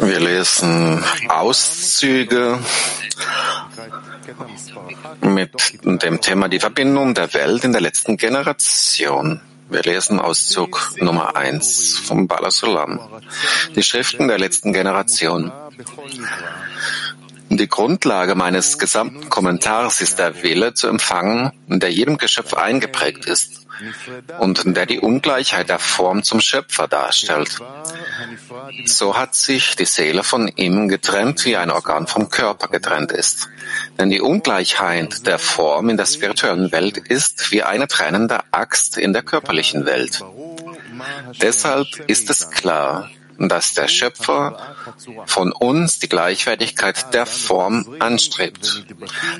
Wir lesen Auszüge mit dem Thema die Verbindung der Welt in der letzten Generation. Wir lesen Auszug Nummer 1 vom Balasulam. Die Schriften der letzten Generation. Die Grundlage meines gesamten Kommentars ist der Wille zu empfangen, der jedem Geschöpf eingeprägt ist und der die Ungleichheit der Form zum Schöpfer darstellt. So hat sich die Seele von ihm getrennt, wie ein Organ vom Körper getrennt ist. Denn die Ungleichheit der Form in der spirituellen Welt ist wie eine trennende Axt in der körperlichen Welt. Deshalb ist es klar, dass der Schöpfer von uns die Gleichwertigkeit der Form anstrebt,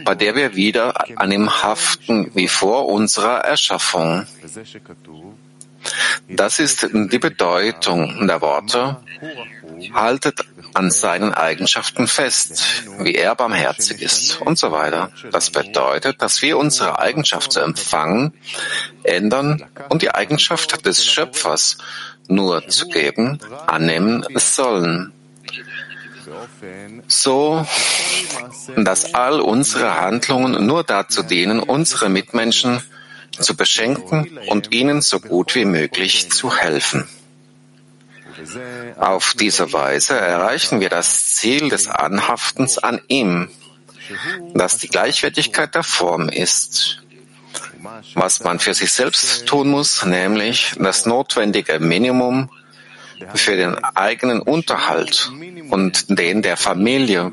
bei der wir wieder an ihm haften wie vor unserer Erschaffung. Das ist die Bedeutung der Worte. Haltet an seinen Eigenschaften fest, wie er barmherzig ist und so weiter. Das bedeutet, dass wir unsere Eigenschaft zu empfangen, ändern und die Eigenschaft des Schöpfers nur zu geben, annehmen sollen. So, dass all unsere Handlungen nur dazu dienen, unsere Mitmenschen zu beschenken und ihnen so gut wie möglich zu helfen. Auf diese Weise erreichen wir das Ziel des Anhaftens an ihm, das die Gleichwertigkeit der Form ist. Was man für sich selbst tun muss, nämlich das notwendige Minimum für den eigenen Unterhalt und den der Familie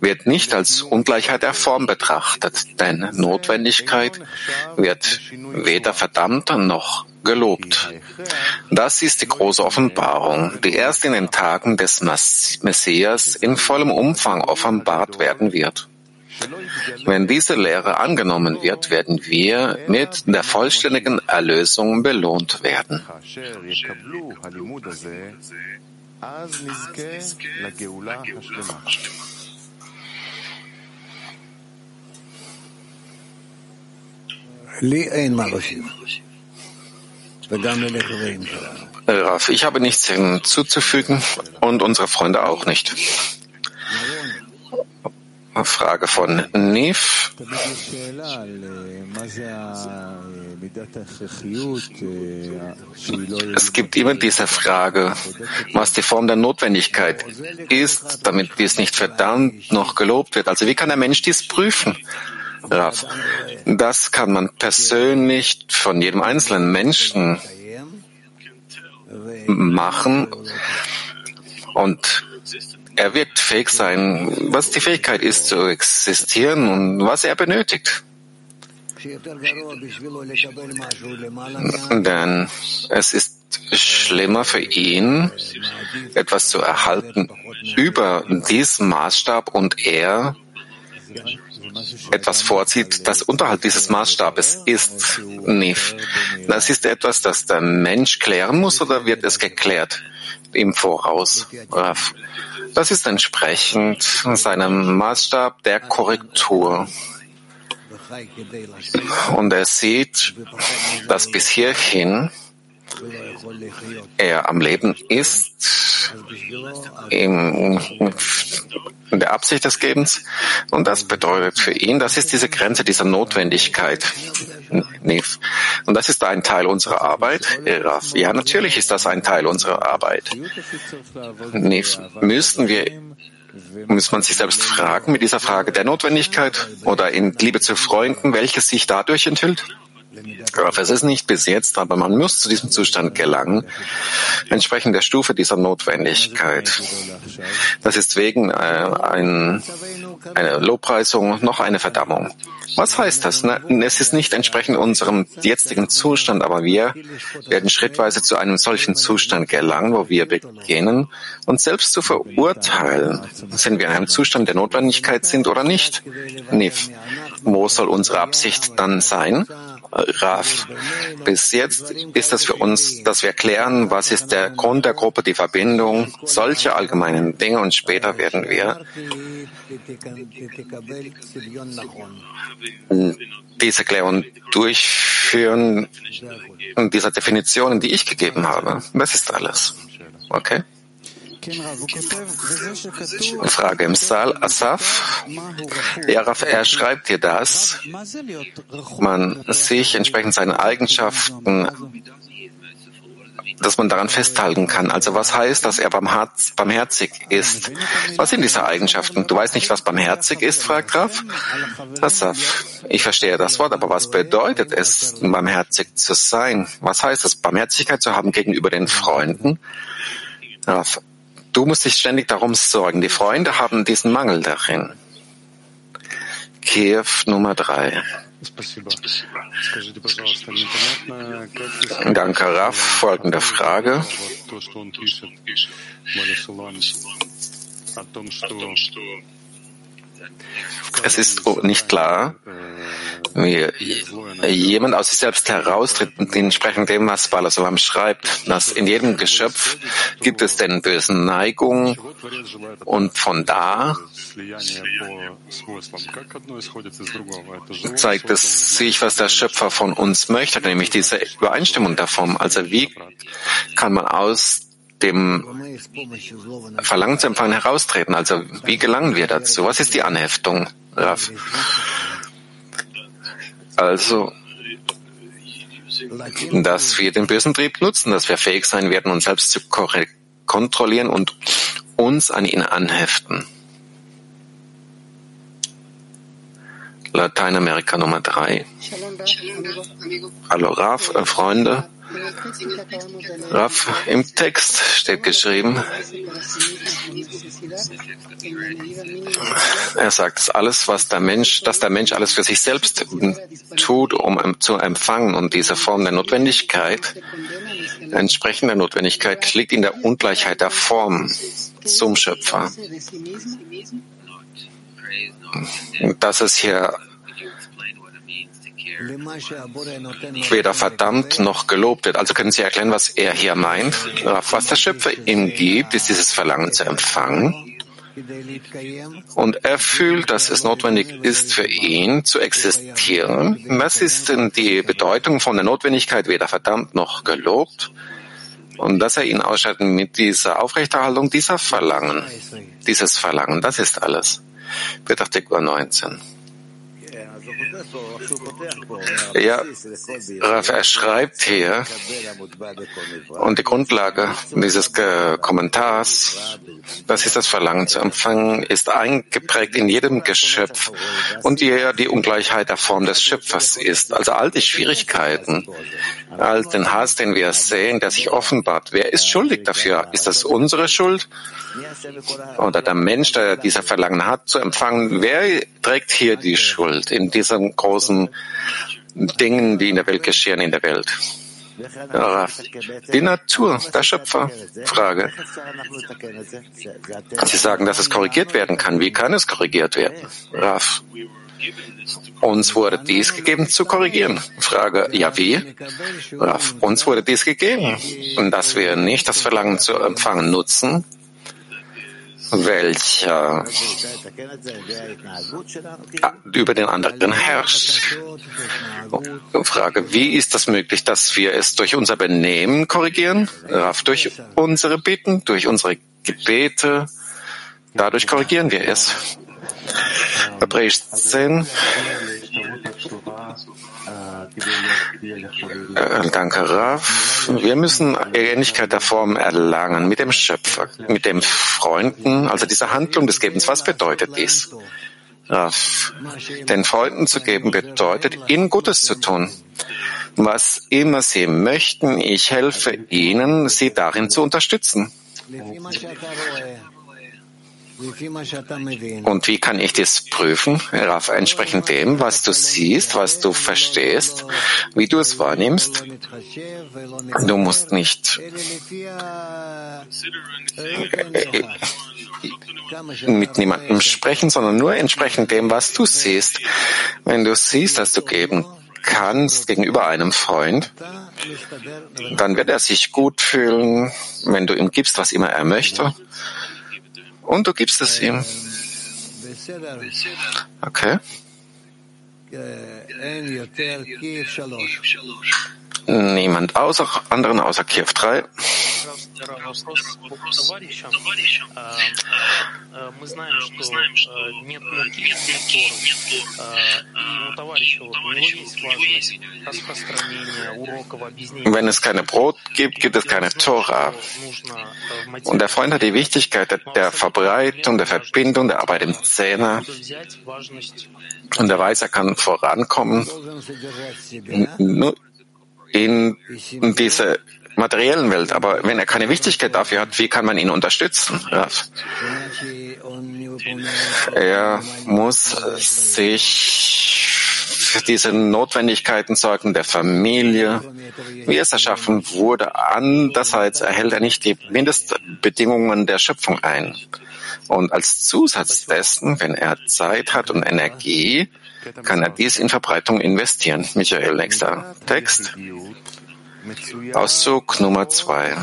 wird nicht als Ungleichheit der Form betrachtet, denn Notwendigkeit wird weder verdammt noch gelobt. Das ist die große Offenbarung, die erst in den Tagen des Messias in vollem Umfang offenbart werden wird. Wenn diese Lehre angenommen wird, werden wir mit der vollständigen Erlösung belohnt werden. Raf, ich habe nichts hinzuzufügen und unsere Freunde auch nicht. Frage von Nif. Es gibt immer diese Frage, was die Form der Notwendigkeit ist, damit dies nicht verdammt noch gelobt wird. Also wie kann der Mensch dies prüfen? Das kann man persönlich von jedem einzelnen Menschen machen und er wird fähig sein, was die Fähigkeit ist zu existieren und was er benötigt. Denn es ist schlimmer für ihn, etwas zu erhalten über diesen Maßstab und er etwas vorzieht, das unterhalb dieses Maßstabes ist. Nif. Das ist etwas, das der Mensch klären muss oder wird es geklärt im Voraus? Das ist entsprechend seinem Maßstab der Korrektur. Und er sieht, dass bis hierhin er am Leben ist, in der Absicht des Gebens. Und das bedeutet für ihn, das ist diese Grenze dieser Notwendigkeit. Und das ist ein Teil unserer Arbeit. Ja, natürlich ist das ein Teil unserer Arbeit. Müssten wir muss man sich selbst fragen mit dieser Frage der Notwendigkeit oder in Liebe zu Freunden, welches sich dadurch enthüllt? Es ist nicht bis jetzt, aber man muss zu diesem Zustand gelangen, entsprechend der Stufe dieser Notwendigkeit. Das ist wegen äh, ein, eine Lobpreisung noch eine Verdammung. Was heißt das? Es ist nicht entsprechend unserem jetzigen Zustand, aber wir werden schrittweise zu einem solchen Zustand gelangen, wo wir beginnen, uns selbst zu verurteilen, sind wir in einem Zustand der Notwendigkeit sind oder nicht. Nif, wo soll unsere Absicht dann sein? Raf. Bis jetzt ist es für uns, dass wir klären, was ist der Grund der Gruppe, die Verbindung, solche allgemeinen Dinge und später werden wir diese Klärung durchführen, dieser Definitionen, die ich gegeben habe. Das ist alles. Okay. Frage im Saal, Asaf. Ja, er schreibt dir das, man sich entsprechend seinen Eigenschaften dass man daran festhalten kann. Also was heißt, dass er barmherzig ist? Was sind diese Eigenschaften? Du weißt nicht, was barmherzig ist, fragt Graf. Asaf, ich verstehe das Wort, aber was bedeutet es, barmherzig zu sein? Was heißt es, Barmherzigkeit zu haben gegenüber den Freunden? Du musst dich ständig darum sorgen. Die Freunde haben diesen Mangel darin. Kiew Nummer drei. Danke, Raf. Folgende Frage. Es ist nicht klar, wie jemand aus sich selbst heraustritt, entsprechend dem, was Balasolam schreibt, dass in jedem Geschöpf gibt es den bösen Neigung und von da zeigt es sich, was der Schöpfer von uns möchte, nämlich diese Übereinstimmung davon. Also wie kann man aus dem Verlangen zu empfangen heraustreten? Also wie gelangen wir dazu? Was ist die Anheftung, Raf? Also, dass wir den bösen Trieb nutzen, dass wir fähig sein werden, uns selbst zu kontrollieren und uns an ihn anheften. Lateinamerika Nummer drei. Hallo Raf, äh, Freunde. Raf, im Text steht geschrieben, er sagt, alles, was der Mensch, dass der Mensch alles für sich selbst tut, um zu empfangen und diese Form der Notwendigkeit, entsprechende Notwendigkeit liegt in der Ungleichheit der Form zum Schöpfer. Dass es hier weder verdammt noch gelobt wird. Also können Sie erklären, was er hier meint? Was der Schöpfer ihm gibt, ist dieses Verlangen zu empfangen. Und er fühlt, dass es notwendig ist für ihn zu existieren. Was ist denn die Bedeutung von der Notwendigkeit, weder verdammt noch gelobt? Und dass er ihn ausschaltet mit dieser Aufrechterhaltung dieser Verlangen, dieses Verlangen, das ist alles. Petachtikwa 19. Ja, Raf, er schreibt hier, und die Grundlage dieses Kommentars, das ist das Verlangen zu empfangen, ist eingeprägt in jedem Geschöpf und die, die Ungleichheit der Form des Schöpfers ist. Also all die Schwierigkeiten, all den Hass, den wir sehen, der sich offenbart. Wer ist schuldig dafür? Ist das unsere Schuld? Oder der Mensch, der dieser Verlangen hat, zu empfangen? Wer trägt hier die Schuld in diesen großen Dingen, die in der Welt geschehen, in der Welt? Die Natur, der Schöpfer. Frage. Sie sagen, dass es korrigiert werden kann. Wie kann es korrigiert werden? Raf. Uns wurde dies gegeben zu korrigieren. Frage, ja wie? Raf, uns wurde dies gegeben. Und dass wir nicht das Verlangen zu empfangen nutzen, welcher über den anderen herrscht. Frage, wie ist das möglich, dass wir es durch unser Benehmen korrigieren? Durch unsere Bitten, durch unsere Gebete. Dadurch korrigieren wir es. Hebräisch 10. Äh, danke, Rav. Wir müssen Ähnlichkeit der Form erlangen mit dem Schöpfer, mit dem Freunden, also dieser Handlung des Gebens. Was bedeutet dies? Rav. Den Freunden zu geben bedeutet, ihnen Gutes zu tun. Was immer sie möchten, ich helfe ihnen, sie darin zu unterstützen. Und wie kann ich das prüfen? Raff, entsprechend dem, was du siehst, was du verstehst, wie du es wahrnimmst. Du musst nicht mit niemandem sprechen, sondern nur entsprechend dem, was du siehst. Wenn du siehst, dass du geben kannst gegenüber einem Freund, dann wird er sich gut fühlen, wenn du ihm gibst, was immer er möchte und du gibst es ihm. Okay. Niemand außer anderen außer Kiew 3. Wenn es keine Brot gibt, gibt es keine Tora. Und der Freund hat die Wichtigkeit der Verbreitung, der Verbindung, der Arbeit im Zähne. Und der weiß, er kann vorankommen in dieser materiellen Welt. Aber wenn er keine Wichtigkeit dafür hat, wie kann man ihn unterstützen? Er muss sich für diese Notwendigkeiten sorgen der Familie, wie es erschaffen wurde. Andererseits erhält er nicht die Mindestbedingungen der Schöpfung ein. Und als Zusatz dessen, wenn er Zeit hat und Energie, kann er dies in Verbreitung investieren. Michael, nächster Text. Auszug Nummer zwei.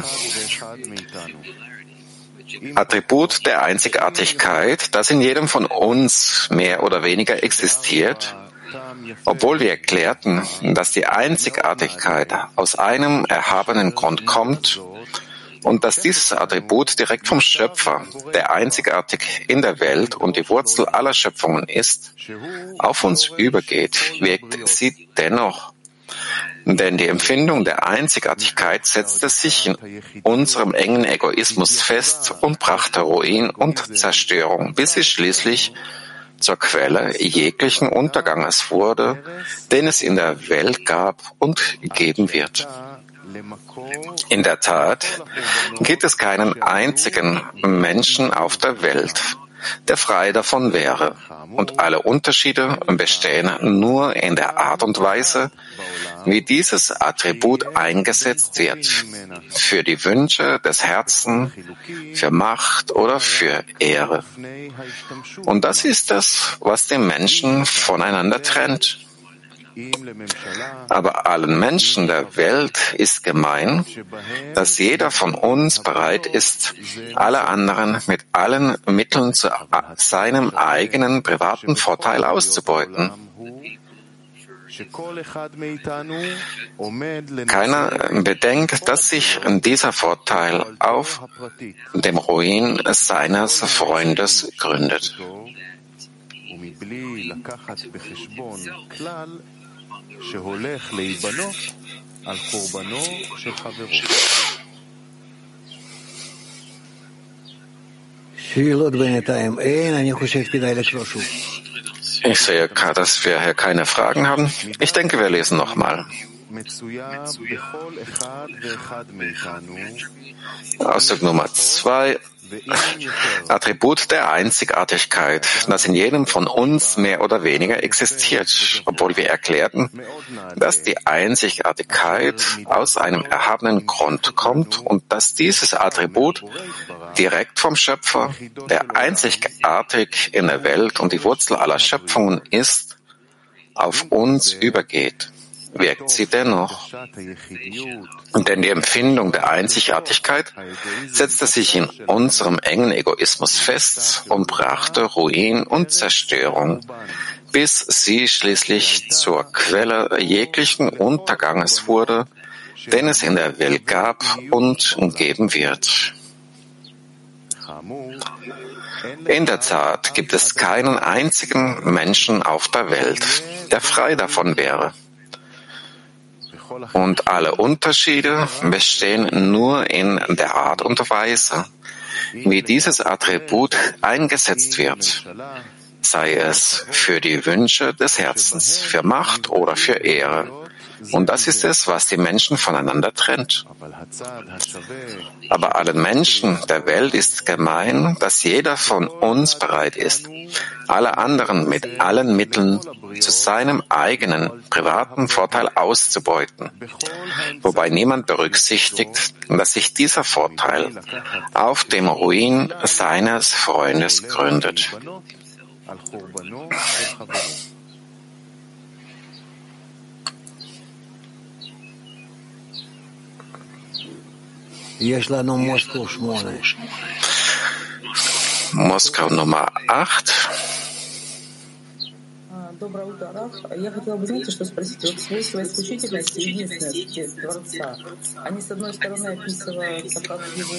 Attribut der Einzigartigkeit, das in jedem von uns mehr oder weniger existiert, obwohl wir erklärten, dass die Einzigartigkeit aus einem erhabenen Grund kommt und dass dieses Attribut direkt vom Schöpfer, der einzigartig in der Welt und die Wurzel aller Schöpfungen ist, auf uns übergeht, wirkt sie dennoch denn die Empfindung der Einzigartigkeit setzte sich in unserem engen Egoismus fest und brachte Ruin und Zerstörung, bis sie schließlich zur Quelle jeglichen Unterganges wurde, den es in der Welt gab und geben wird. In der Tat gibt es keinen einzigen Menschen auf der Welt, der frei davon wäre. Und alle Unterschiede bestehen nur in der Art und Weise, wie dieses Attribut eingesetzt wird. Für die Wünsche des Herzens, für Macht oder für Ehre. Und das ist es, was den Menschen voneinander trennt. Aber allen Menschen der Welt ist gemein, dass jeder von uns bereit ist, alle anderen mit allen Mitteln zu seinem eigenen privaten Vorteil auszubeuten. Keiner bedenkt, dass sich dieser Vorteil auf dem Ruin seines Freundes gründet. Ich sehe, dass wir hier keine Fragen haben. Ich denke, wir lesen nochmal. Ausdruck Nummer zwei. Attribut der Einzigartigkeit, das in jedem von uns mehr oder weniger existiert, obwohl wir erklärten, dass die Einzigartigkeit aus einem erhabenen Grund kommt und dass dieses Attribut direkt vom Schöpfer, der einzigartig in der Welt und die Wurzel aller Schöpfungen ist, auf uns übergeht wirkt sie dennoch. Denn die Empfindung der Einzigartigkeit setzte sich in unserem engen Egoismus fest und brachte Ruin und Zerstörung, bis sie schließlich zur Quelle jeglichen Unterganges wurde, den es in der Welt gab und geben wird. In der Tat gibt es keinen einzigen Menschen auf der Welt, der frei davon wäre. Und alle Unterschiede bestehen nur in der Art und Weise, wie dieses Attribut eingesetzt wird, sei es für die Wünsche des Herzens, für Macht oder für Ehre. Und das ist es, was die Menschen voneinander trennt. Aber allen Menschen der Welt ist gemein, dass jeder von uns bereit ist, alle anderen mit allen Mitteln zu seinem eigenen privaten Vorteil auszubeuten, wobei niemand berücksichtigt, dass sich dieser Vorteil auf dem Ruin seines Freundes gründet. Moskau Nummer 8. Доброе утро, Раф. Я хотела бы, знаете, что спросить? Вот свойства исключительности и единственности Творца, они, с одной стороны, описываются как его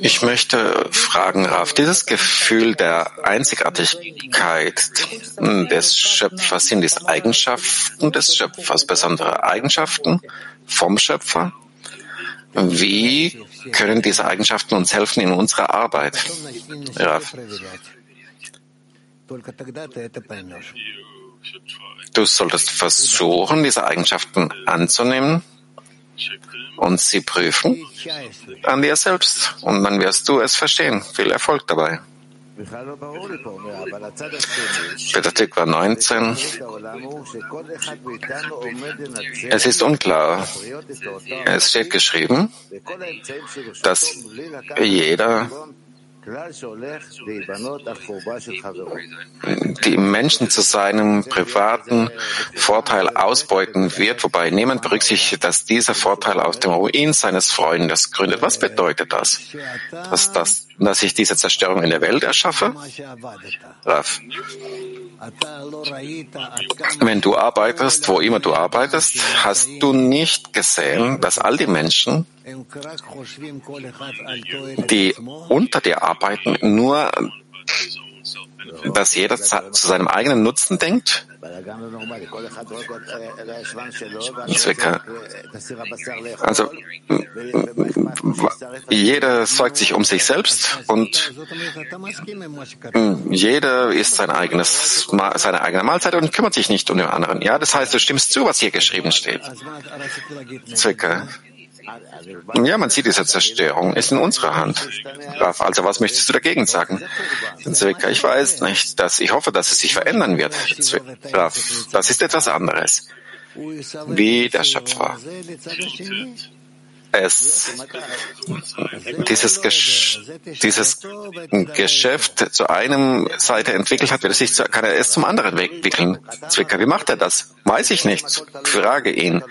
Ich möchte fragen, Raf, dieses Gefühl der Einzigartigkeit des Schöpfers, sind es Eigenschaften des Schöpfers, besondere Eigenschaften vom Schöpfer? Wie können diese Eigenschaften uns helfen in unserer Arbeit? Raf. Du solltest versuchen, diese Eigenschaften anzunehmen und sie prüfen an dir selbst. Und dann wirst du es verstehen. Viel Erfolg dabei. Peter 19. Es ist unklar. Es steht geschrieben, dass jeder die Menschen zu seinem privaten Vorteil ausbeuten wird, wobei niemand berücksichtigt, dass dieser Vorteil aus dem Ruin seines Freundes gründet. Was bedeutet das? Dass, das, dass ich diese Zerstörung in der Welt erschaffe? Raf. Wenn du arbeitest, wo immer du arbeitest, hast du nicht gesehen, dass all die Menschen, die unter dir arbeiten, nur dass jeder zu seinem eigenen Nutzen denkt? Zwecke. Also jeder sorgt sich um sich selbst und jeder isst sein eigenes, seine eigene Mahlzeit und kümmert sich nicht um den anderen. Ja, das heißt, du stimmst zu, was hier geschrieben steht. Zwecke. Ja, man sieht diese Zerstörung ist in unserer Hand. Also was möchtest du dagegen sagen? Zwecka, ich weiß nicht, dass ich hoffe, dass es sich verändern wird. Raf, das ist etwas anderes. Wie der Schöpfer es dieses, Gesch dieses Geschäft zu einem Seite entwickelt hat, wird es sich zu, kann er es zum anderen entwickeln. Zwicker, wie macht er das? Weiß ich nicht. Frage ihn.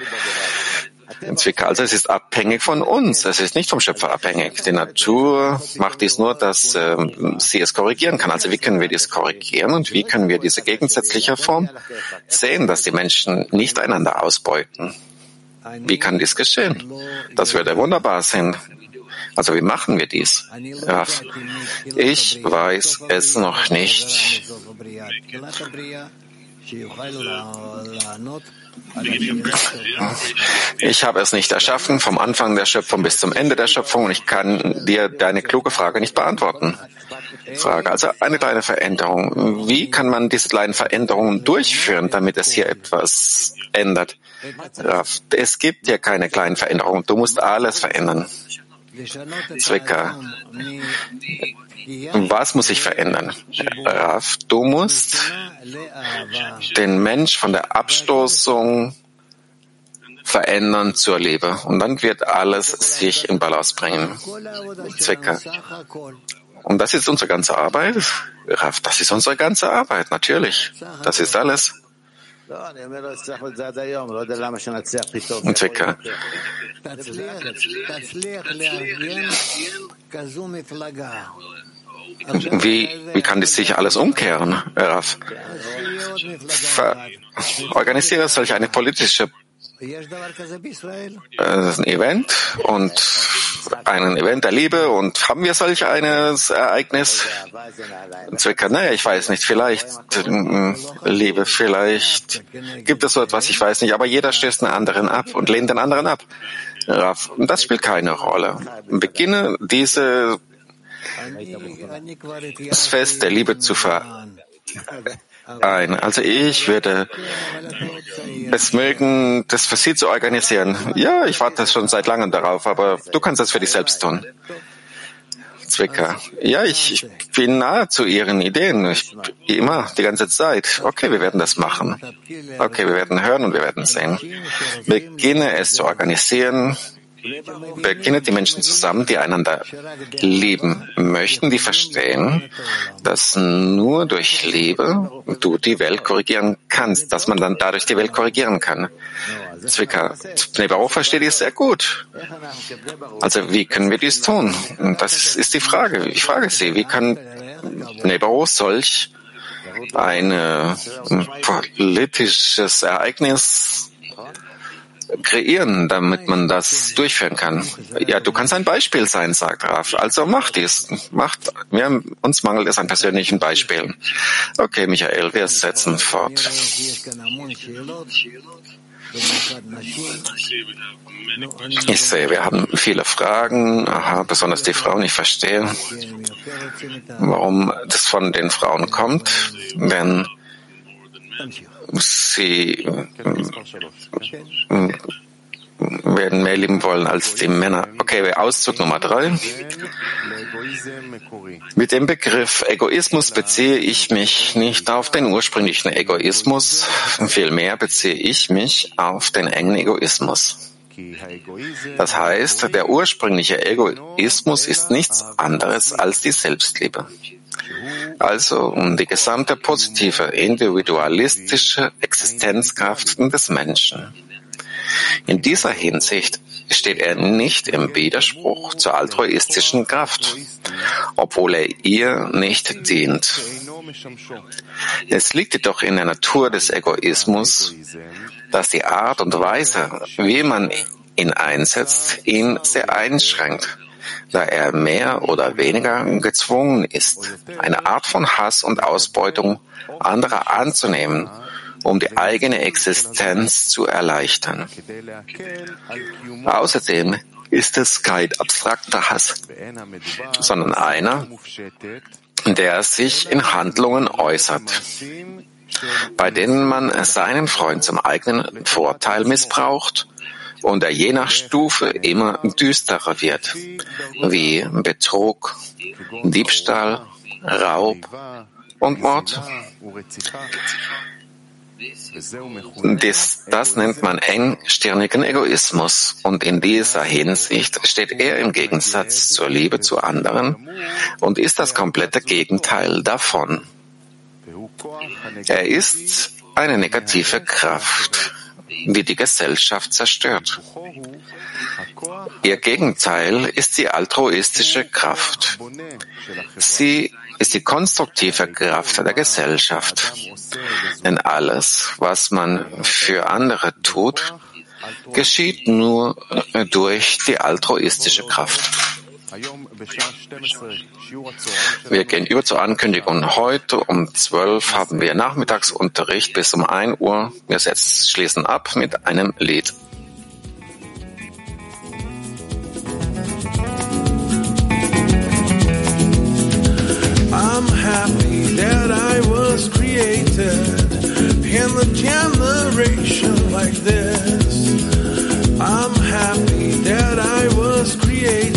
Zwicker. Also es ist abhängig von uns. Es ist nicht vom Schöpfer abhängig. Die Natur macht dies nur, dass äh, sie es korrigieren kann. Also wie können wir dies korrigieren und wie können wir diese gegensätzliche Form sehen, dass die Menschen nicht einander ausbeuten? Wie kann dies geschehen? Das würde wunderbar sein. Also wie machen wir dies? Ich weiß es noch nicht. Ich habe es nicht erschaffen, vom Anfang der Schöpfung bis zum Ende der Schöpfung, und ich kann dir deine kluge Frage nicht beantworten. Frage. Also eine kleine Veränderung. Wie kann man diese kleinen Veränderungen durchführen, damit es hier etwas ändert? Es gibt ja keine kleinen Veränderungen. Du musst alles verändern. Zwicker. Was muss sich verändern? Raf, du musst den Mensch von der Abstoßung verändern zur Liebe. Und dann wird alles sich in Balance bringen. Zwecke. Und das ist unsere ganze Arbeit. Raf, das ist unsere ganze Arbeit, natürlich. Das ist alles. Und Zwecke. Wie, wie kann das sich alles umkehren, Raf? Organisiere solch eine politische äh, ein Event und ein Event der Liebe und haben wir solch ein Ereignis? Zwecke, naja, ich weiß nicht, vielleicht äh, Liebe, vielleicht gibt es so etwas, ich weiß nicht, aber jeder stößt den anderen ab und lehnt den anderen ab. Und das spielt keine Rolle. Beginne diese das Fest der Liebe zu vereinen. Also ich würde es mögen, das für Sie zu organisieren. Ja, ich warte schon seit langem darauf, aber du kannst das für dich selbst tun. Zwicker. Ja, ich, ich bin nahe zu Ihren Ideen. Ich, immer, die ganze Zeit. Okay, wir werden das machen. Okay, wir werden hören und wir werden sehen. Beginne es zu organisieren, Beginne die Menschen zusammen, die einander lieben möchten, die verstehen, dass nur durch Liebe du die Welt korrigieren kannst, dass man dann dadurch die Welt korrigieren kann. Zwicker, Nebarov versteht dies sehr gut. Also wie können wir dies tun? Das ist die Frage. Ich frage Sie, wie kann Nebarov solch ein äh, politisches Ereignis kreieren, damit man das durchführen kann. Ja, du kannst ein Beispiel sein, sagt Raf. Also mach dies. Macht, wir, uns mangelt es an persönlichen Beispielen. Okay, Michael, wir setzen fort. Ich sehe, wir haben viele Fragen, aha, besonders die Frauen. Ich verstehe, warum das von den Frauen kommt, wenn sie werden mehr lieben wollen als die Männer. Okay, Auszug Nummer drei. Mit dem Begriff Egoismus beziehe ich mich nicht auf den ursprünglichen Egoismus, vielmehr beziehe ich mich auf den engen Egoismus. Das heißt, der ursprüngliche Egoismus ist nichts anderes als die Selbstliebe. Also um die gesamte positive, individualistische Existenzkraft des Menschen. In dieser Hinsicht steht er nicht im Widerspruch zur altruistischen Kraft, obwohl er ihr nicht dient. Es liegt jedoch in der Natur des Egoismus, dass die Art und Weise, wie man ihn einsetzt, ihn sehr einschränkt, da er mehr oder weniger gezwungen ist, eine Art von Hass und Ausbeutung anderer anzunehmen um die eigene Existenz zu erleichtern. Außerdem ist es kein abstrakter Hass, sondern einer, der sich in Handlungen äußert, bei denen man seinen Freund zum eigenen Vorteil missbraucht und er je nach Stufe immer düsterer wird, wie Betrug, Diebstahl, Raub und Mord. Das, das nennt man engstirnigen Egoismus und in dieser Hinsicht steht er im Gegensatz zur Liebe zu anderen und ist das komplette Gegenteil davon. Er ist eine negative Kraft, die die Gesellschaft zerstört. Ihr Gegenteil ist die altruistische Kraft. Sie ist die konstruktive Kraft der Gesellschaft. Denn alles, was man für andere tut, geschieht nur durch die altruistische Kraft. Wir gehen über zur Ankündigung. Heute um 12 haben wir Nachmittagsunterricht bis um 1 Uhr. Wir setzen, schließen ab mit einem Lied. I'm happy that I was created in a generation like this. I'm happy that I was created